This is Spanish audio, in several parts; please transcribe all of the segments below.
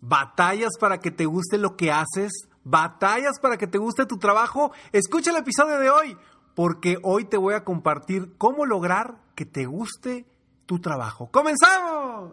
¿Batallas para que te guste lo que haces? ¿Batallas para que te guste tu trabajo? Escucha el episodio de hoy, porque hoy te voy a compartir cómo lograr que te guste tu trabajo. ¡Comenzamos!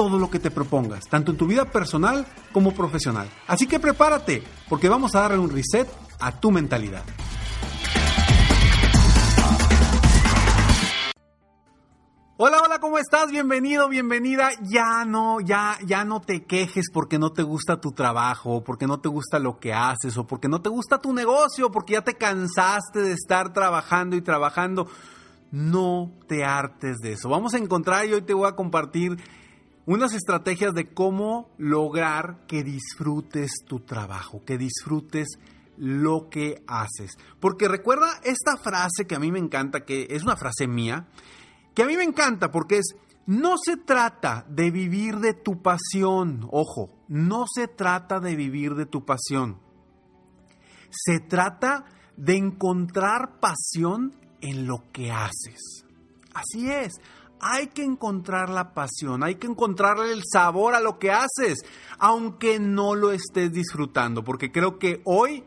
todo lo que te propongas, tanto en tu vida personal como profesional. Así que prepárate, porque vamos a darle un reset a tu mentalidad. Hola, hola, ¿cómo estás? Bienvenido, bienvenida. Ya no, ya, ya no te quejes porque no te gusta tu trabajo, porque no te gusta lo que haces, o porque no te gusta tu negocio, porque ya te cansaste de estar trabajando y trabajando. No te hartes de eso. Vamos a encontrar y hoy te voy a compartir unas estrategias de cómo lograr que disfrutes tu trabajo, que disfrutes lo que haces. Porque recuerda esta frase que a mí me encanta, que es una frase mía, que a mí me encanta porque es, no se trata de vivir de tu pasión, ojo, no se trata de vivir de tu pasión. Se trata de encontrar pasión en lo que haces. Así es, hay que encontrar la pasión, hay que encontrarle el sabor a lo que haces, aunque no lo estés disfrutando, porque creo que hoy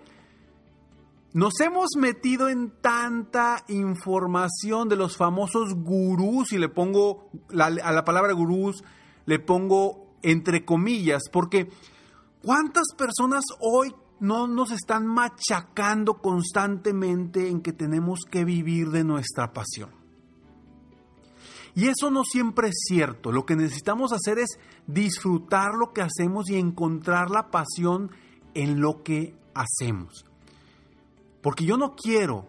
nos hemos metido en tanta información de los famosos gurús, y le pongo a la palabra gurús, le pongo entre comillas, porque ¿cuántas personas hoy no nos están machacando constantemente en que tenemos que vivir de nuestra pasión. Y eso no siempre es cierto. Lo que necesitamos hacer es disfrutar lo que hacemos y encontrar la pasión en lo que hacemos. Porque yo no quiero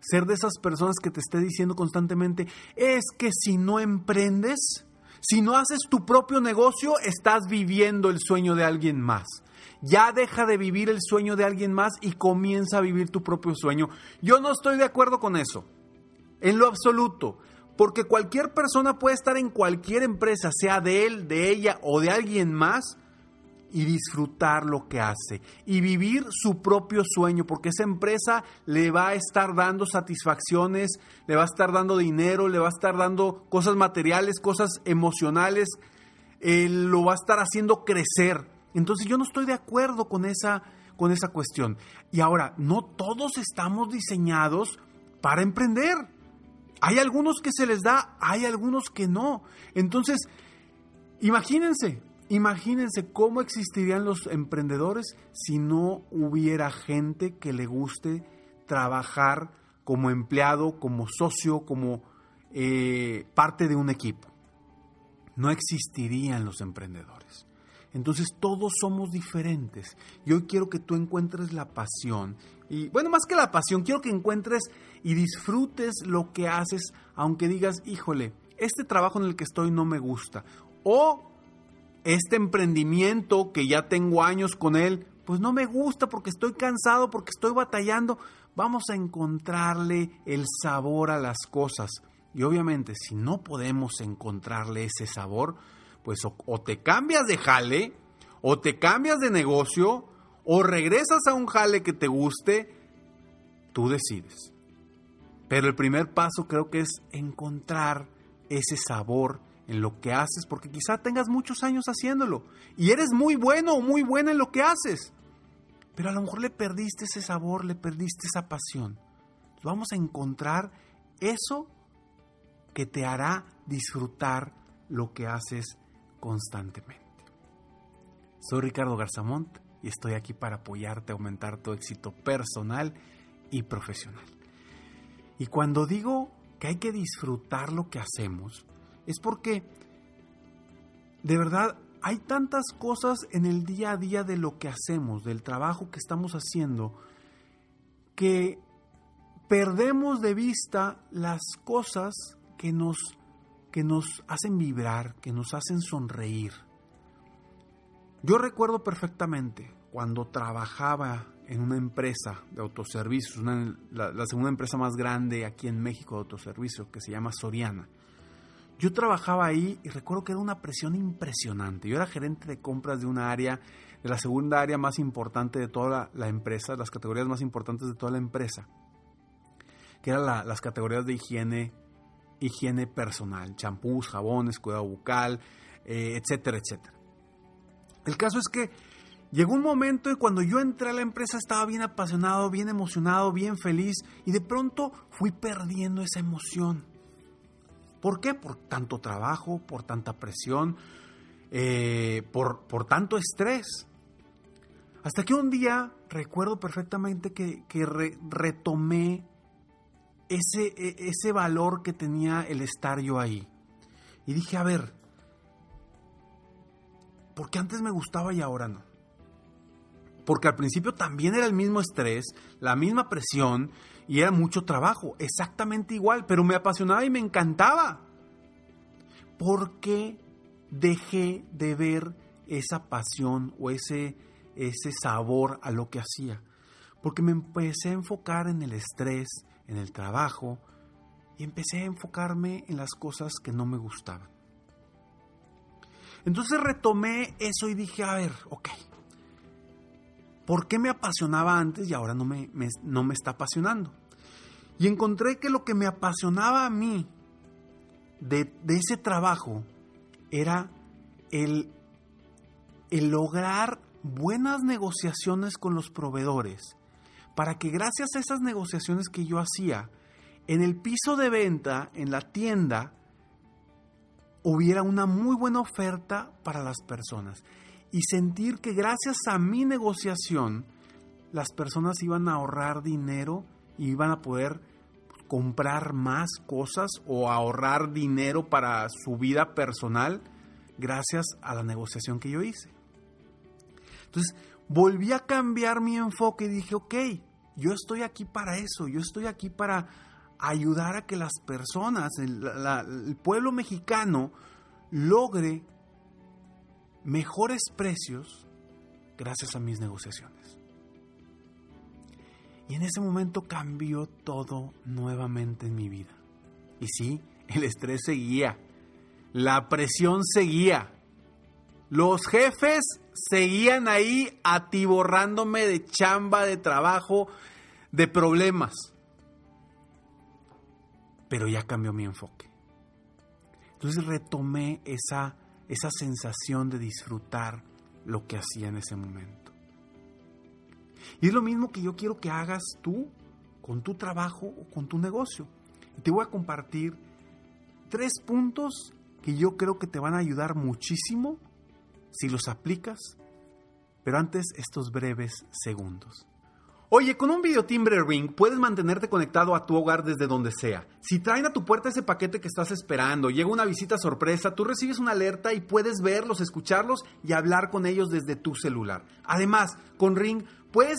ser de esas personas que te esté diciendo constantemente, es que si no emprendes, si no haces tu propio negocio, estás viviendo el sueño de alguien más. Ya deja de vivir el sueño de alguien más y comienza a vivir tu propio sueño. Yo no estoy de acuerdo con eso, en lo absoluto, porque cualquier persona puede estar en cualquier empresa, sea de él, de ella o de alguien más, y disfrutar lo que hace y vivir su propio sueño, porque esa empresa le va a estar dando satisfacciones, le va a estar dando dinero, le va a estar dando cosas materiales, cosas emocionales, eh, lo va a estar haciendo crecer. Entonces yo no estoy de acuerdo con esa, con esa cuestión. Y ahora, no todos estamos diseñados para emprender. Hay algunos que se les da, hay algunos que no. Entonces, imagínense, imagínense cómo existirían los emprendedores si no hubiera gente que le guste trabajar como empleado, como socio, como eh, parte de un equipo. No existirían los emprendedores. Entonces todos somos diferentes. Y hoy quiero que tú encuentres la pasión. Y bueno, más que la pasión, quiero que encuentres y disfrutes lo que haces, aunque digas, híjole, este trabajo en el que estoy no me gusta. O este emprendimiento que ya tengo años con él, pues no me gusta porque estoy cansado, porque estoy batallando. vamos a encontrarle el sabor a las cosas. Y obviamente, si no podemos encontrarle ese sabor, pues o, te cambias de jale, o te cambias de negocio, o regresas a un jale que te guste, tú decides. Pero el primer paso creo que es encontrar ese sabor en lo que haces, porque quizá tengas muchos años haciéndolo y eres muy bueno o muy buena en lo que haces, pero a lo mejor le perdiste ese sabor, le perdiste esa pasión. Vamos a encontrar eso que te hará disfrutar lo que haces constantemente. Soy Ricardo Garzamont y estoy aquí para apoyarte a aumentar tu éxito personal y profesional. Y cuando digo que hay que disfrutar lo que hacemos, es porque de verdad hay tantas cosas en el día a día de lo que hacemos, del trabajo que estamos haciendo, que perdemos de vista las cosas que nos, que nos hacen vibrar, que nos hacen sonreír. Yo recuerdo perfectamente cuando trabajaba en una empresa de autoservicios, la, segunda empresa más grande aquí en México de autoservicios, que se llama Soriana. Yo trabajaba ahí y recuerdo que era una presión impresionante. Yo era gerente de compras de una área, de la segunda área más importante de toda la, la empresa, las categorías más importantes de toda la empresa, que eran las categorías de higiene, higiene personal, champús, jabones, cuidado bucal, eh, etcétera, etcétera. El caso es que llegó un momento y cuando yo entré a la empresa estaba bien apasionado, bien emocionado, bien feliz y de pronto fui perdiendo esa emoción. ¿Por qué? Por tanto trabajo, por tanta presión, eh, por, por, tanto estrés. Hasta que un día recuerdo perfectamente que, retomé ese, e, ese valor que tenía el estar yo ahí. Y dije, a ver, ¿por qué antes me gustaba y ahora no? Porque al principio también era el mismo estrés, la misma presión y era mucho trabajo, exactamente igual, pero me apasionaba y me encantaba. ¿Por qué dejé de ver esa pasión o ese, ese sabor a lo que hacía? Porque me empecé a enfocar en el estrés, en el trabajo y empecé a enfocarme en las cosas que no me gustaban. Entonces retomé eso y dije, a ver, ok, ¿por qué me apasionaba antes y ahora no me, no me está apasionando? Y encontré que lo que me apasionaba a mí de, de ese trabajo era el, el lograr buenas negociaciones con los proveedores para que gracias a esas negociaciones que yo hacía, en el piso de venta, en la tienda, hubiera una muy buena oferta para las personas. Y sentir que gracias a mi negociación, las personas iban a ahorrar dinero y iban a poder comprar más cosas o ahorrar dinero para su vida personal gracias a la negociación que yo hice. Entonces, volví a cambiar mi enfoque y dije, ok, yo estoy aquí para eso, yo estoy aquí para ayudar a que las personas, el, pueblo mexicano, logre mejores precios gracias a mis negociaciones. Y en ese momento cambió todo nuevamente en mi vida. Y sí, el estrés seguía, la presión seguía, los jefes seguían ahí atiborrándome de chamba, de trabajo, de problemas. Pero ya cambió mi enfoque. Entonces retomé esa, esa sensación de disfrutar lo que hacía en ese momento. Y es lo mismo que yo quiero que hagas tú con tu trabajo o con tu negocio. Te voy a compartir tres puntos que yo creo que te van a ayudar muchísimo si los aplicas, pero antes estos breves segundos. Oye, con un videotimbre Ring puedes mantenerte conectado a tu hogar desde donde sea. Si traen a tu puerta ese paquete que estás esperando, llega una visita sorpresa, tú recibes una alerta y puedes verlos, escucharlos y hablar con ellos desde tu celular. Además, con Ring puedes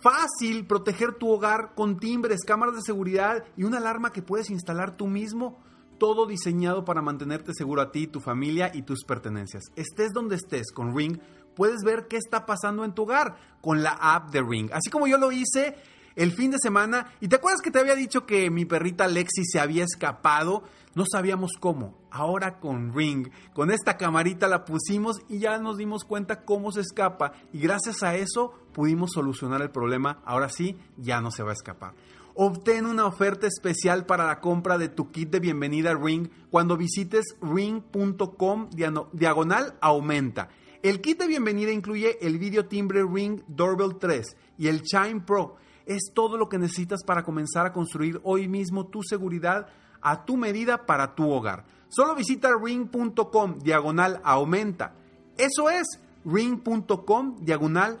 fácil proteger tu hogar con timbres, cámaras de seguridad y una alarma que puedes instalar tú mismo todo diseñado para mantenerte seguro a ti, tu familia y tus pertenencias. Estés donde estés con Ring, puedes ver qué está pasando en tu hogar con la app de Ring. Así como yo lo hice, el fin de semana. ¿Y te acuerdas que te había dicho que mi perrita Lexi se había escapado? No sabíamos cómo. Ahora con Ring, con esta camarita la pusimos y ya nos dimos cuenta cómo se escapa. Y gracias a eso pudimos solucionar el problema. Ahora sí, ya no se va a escapar. Obtén una oferta especial para la compra de tu kit de bienvenida Ring cuando visites ring.com diagonal aumenta. El kit de bienvenida incluye el video timbre Ring Doorbell 3 y el Chime Pro. Es todo lo que necesitas para comenzar a construir hoy mismo tu seguridad a tu medida para tu hogar. Solo visita ring.com diagonal aumenta. Eso es ring.com diagonal.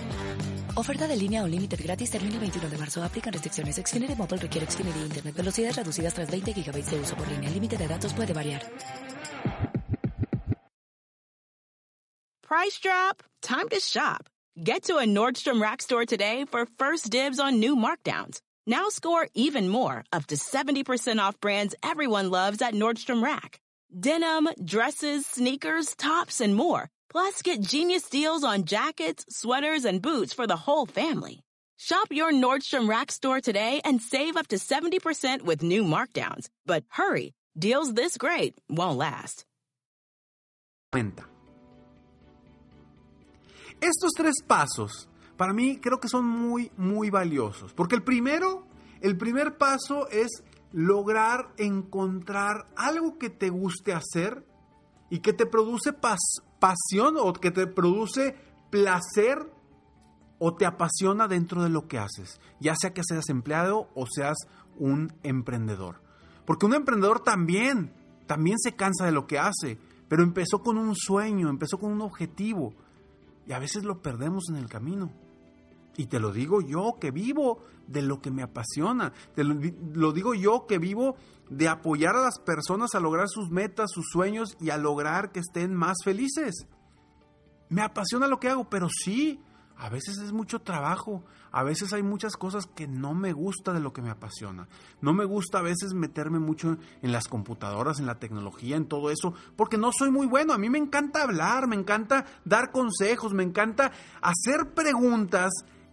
Oferta de línea Unlimited gratis termina el 21 de marzo. Aplican restricciones. Xfinity Mobile requiere Xfinity Internet. Velocidades reducidas tras 20 GB de uso por línea. El límite de datos puede variar. Price drop? Time to shop. Get to a Nordstrom Rack store today for first dibs on new markdowns. Now score even more, up to 70% off brands everyone loves at Nordstrom Rack. Denim, dresses, sneakers, tops, and more. Plus, get genius deals on jackets, sweaters, and boots for the whole family. Shop your Nordstrom Rack store today and save up to 70% with new markdowns. But hurry, deals this great won't last. Estos tres pasos, para mí creo que son muy, muy valiosos. Porque el primero, el primer paso es lograr encontrar algo que te guste hacer y que te produce pasión o que te produce placer o te apasiona dentro de lo que haces, ya sea que seas empleado o seas un emprendedor. Porque un emprendedor también, también se cansa de lo que hace, pero empezó con un sueño, empezó con un objetivo y a veces lo perdemos en el camino. Y te lo digo yo que vivo de lo que me apasiona. Te lo, digo yo que vivo de apoyar a las personas a lograr sus metas, sus sueños y a lograr que estén más felices. Me apasiona lo que hago, pero sí, a veces es mucho trabajo, a veces hay muchas cosas que no me gusta de lo que me apasiona. No me gusta a veces meterme mucho en las computadoras, en la tecnología, en todo eso, porque no soy muy bueno. A mí me encanta hablar, me encanta dar consejos, me encanta hacer preguntas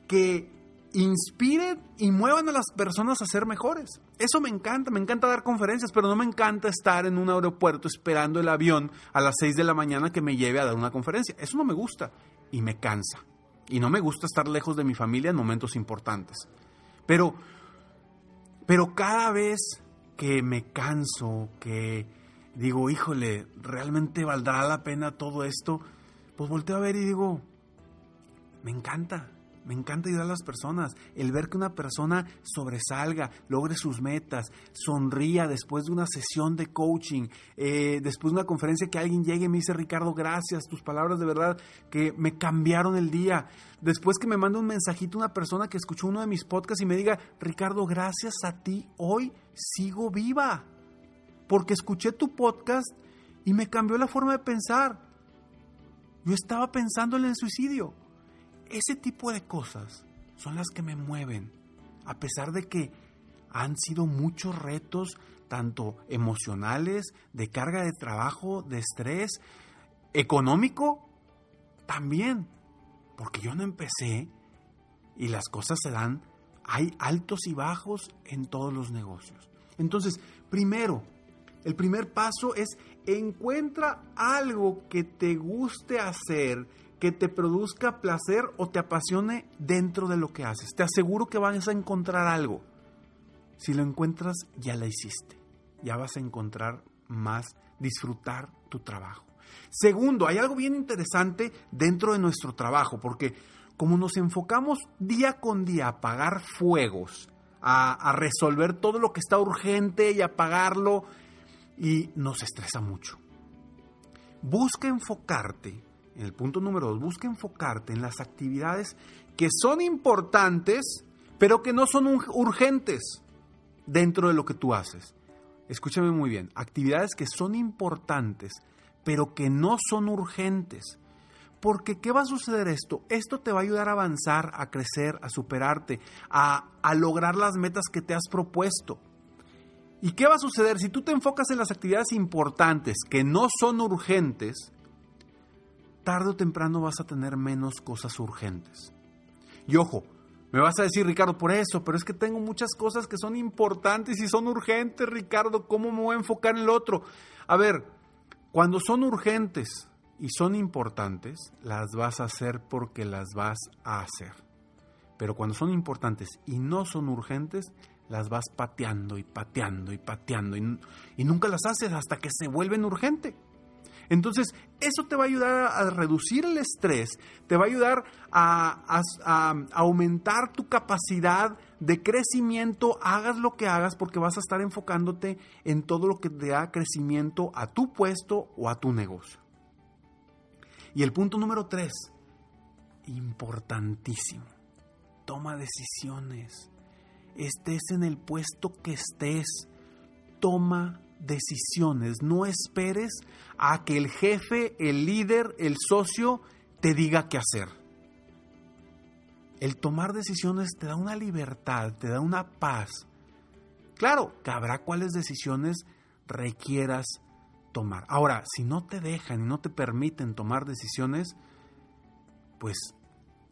que inspiren y muevan a las personas a ser mejores. Eso me encanta, me encanta dar conferencias, pero no me encanta estar en un aeropuerto esperando el avión a las 6 de la mañana que me lleve a dar una conferencia. Eso no me gusta y me cansa. Y no me gusta estar lejos de mi familia en momentos importantes. Pero, pero cada vez que me canso, que digo, híjole, ¿realmente valdrá la pena todo esto? Pues volteo a ver y digo, me encanta, me encanta ayudar a las personas. El ver que una persona sobresalga, logre sus metas, sonría después de una sesión de coaching, eh, después de una conferencia que alguien llegue y me dice, Ricardo, gracias, tus palabras de verdad que me cambiaron el día. Después que me manda un mensajito una persona que escuchó uno de mis podcasts y me diga, Ricardo, gracias a ti, hoy sigo viva. Porque escuché tu podcast y me cambió la forma de pensar. Yo estaba pensando en el suicidio ese tipo de cosas son las que me mueven, a pesar de que han sido muchos retos, tanto emocionales, de carga de trabajo, de estrés. económico, también. Porque yo no empecé y las cosas se dan, hay altos y bajos en todos los negocios. Entonces, primero, el primer paso es encuentra algo que te guste hacer, que te produzca placer o te apasione dentro de lo que haces. Te aseguro que vas a encontrar algo. Si lo encuentras, ya la hiciste. Ya vas a encontrar más, disfrutar tu trabajo. Segundo, hay algo bien interesante dentro de nuestro trabajo, porque como nos enfocamos día con día a apagar fuegos, a, a resolver todo lo que está urgente y apagarlo, y nos estresa mucho. Busca enfocarte, en el punto número dos, busca enfocarte en las actividades que son importantes, pero que no son urgentes dentro de lo que tú haces. Escúchame muy bien, actividades que son importantes, pero que no son urgentes. Porque ¿qué va a suceder esto? Esto te va a ayudar a avanzar, a crecer, a superarte, a, a lograr las metas que te has propuesto. ¿Y qué va a suceder si tú te enfocas en las actividades importantes que no son urgentes? Tarde o temprano vas a tener menos cosas urgentes. Y ojo, me vas a decir, Ricardo, por eso, pero es que tengo muchas cosas que son importantes y son urgentes, Ricardo, ¿cómo me voy a enfocar en el otro? A ver, cuando son urgentes y son importantes, las vas a hacer porque las vas a hacer. Pero cuando son importantes y no son urgentes, las vas pateando y pateando y pateando y, nunca las haces hasta que se vuelven urgente. Entonces, eso te va a ayudar a reducir el estrés, te va a ayudar a, aumentar tu capacidad de crecimiento, hagas lo que hagas, porque vas a estar enfocándote en todo lo que te da crecimiento a tu puesto o a tu negocio. Y el punto número tres, importantísimo, toma decisiones estés en el puesto que estés, toma decisiones. No esperes a que el jefe, el líder, el socio te diga qué hacer. El tomar decisiones te da una libertad, te da una paz. Claro, que habrá cuáles decisiones requieras tomar. Ahora, si no te dejan y no te permiten tomar decisiones, pues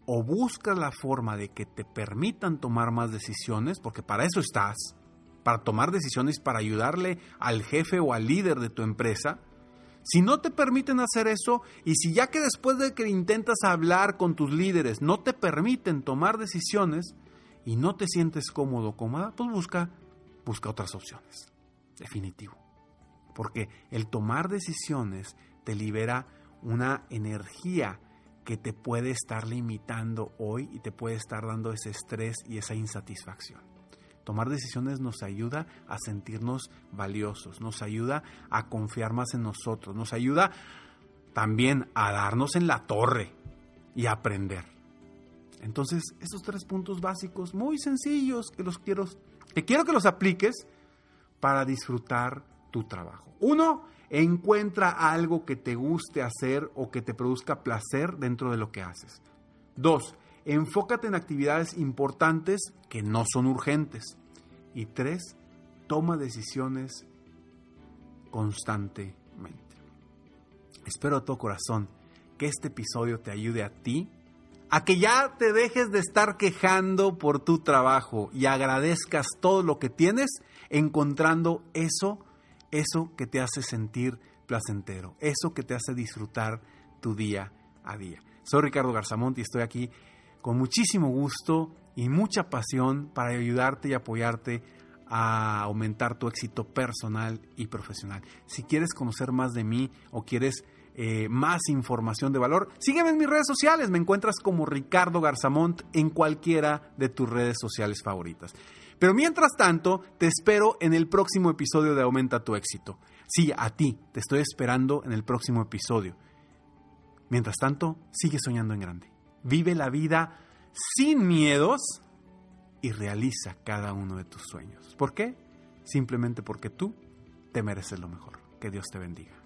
o buscas la forma de que te permitan tomar más decisiones, porque para eso estás, para tomar decisiones, para ayudarle al jefe o al líder de tu empresa. Si no te permiten hacer eso, y si ya que después de que intentas hablar con tus líderes no te permiten tomar decisiones y no te sientes cómodo o cómoda, pues busca, busca otras opciones. Definitivo. Porque el tomar decisiones te libera una energía que te puede estar limitando hoy y te puede estar dando ese estrés y esa insatisfacción. Tomar decisiones nos ayuda a sentirnos valiosos, nos ayuda a confiar más en nosotros, nos ayuda también a darnos en la torre y a aprender. Entonces, estos tres puntos básicos muy sencillos que los quiero que quiero que los apliques para disfrutar tu trabajo. Uno, Encuentra algo que te guste hacer o que te produzca placer dentro de lo que haces. Dos, enfócate en actividades importantes que no son urgentes. Y tres, toma decisiones constantemente. Espero a todo corazón que este episodio te ayude a ti a que ya te dejes de estar quejando por tu trabajo y agradezcas todo lo que tienes encontrando eso eso que te hace sentir placentero, eso que te hace disfrutar tu día a día. Soy Ricardo Garzamont y estoy aquí con muchísimo gusto y mucha pasión para ayudarte y apoyarte a aumentar tu éxito personal y profesional. Si quieres conocer más de mí o quieres eh, más información de valor, sígueme en mis redes sociales. Me encuentras como Ricardo Garzamont en cualquiera de tus redes sociales favoritas. Pero mientras tanto, te espero en el próximo episodio de Aumenta tu éxito. Sí, a ti, te estoy esperando en el próximo episodio. Mientras tanto, sigue soñando en grande. Vive la vida sin miedos y realiza cada uno de tus sueños. ¿Por qué? Simplemente porque tú te mereces lo mejor. Que Dios te bendiga.